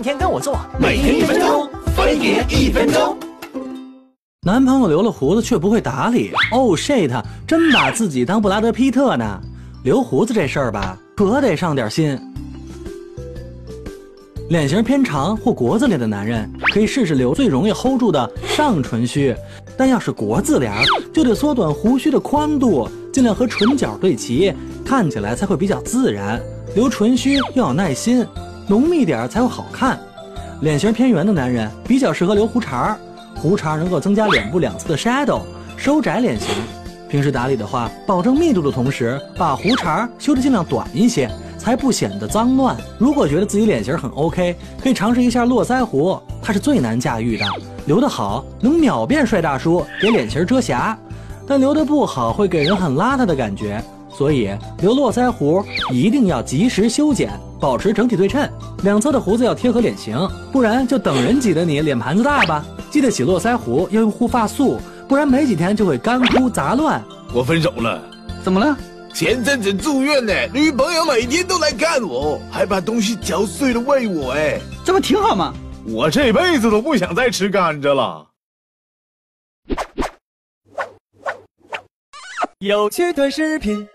天天跟我做，每天一分钟，分别一分钟。男朋友留了胡子却不会打理，哦 shit，真把自己当布拉德皮特呢。留胡子这事儿吧，可得上点心。脸型偏长或国字脸的男人，可以试试留最容易 hold 住的上唇须。但要是国字脸，就得缩短胡须的宽度，尽量和唇角对齐，看起来才会比较自然。留唇须要有耐心，浓密点才会好看。脸型偏圆的男人比较适合留胡茬，胡茬能够增加脸部两侧的 shadow，收窄脸型。平时打理的话，保证密度的同时，把胡茬修得尽量短一些。才不显得脏乱。如果觉得自己脸型很 OK，可以尝试一下络腮胡，它是最难驾驭的。留得好，能秒变帅大叔，给脸型遮瑕；但留得不好，会给人很邋遢的感觉。所以留络腮胡一定要及时修剪，保持整体对称。两侧的胡子要贴合脸型，不然就等人挤得你脸盘子大吧。记得洗络腮胡要用护发素，不然没几天就会干枯杂乱。我分手了，怎么了？前阵子住院呢，女朋友每天都来看我，还把东西嚼碎了喂我，哎，这不挺好吗？我这辈子都不想再吃甘蔗了。有趣短视频。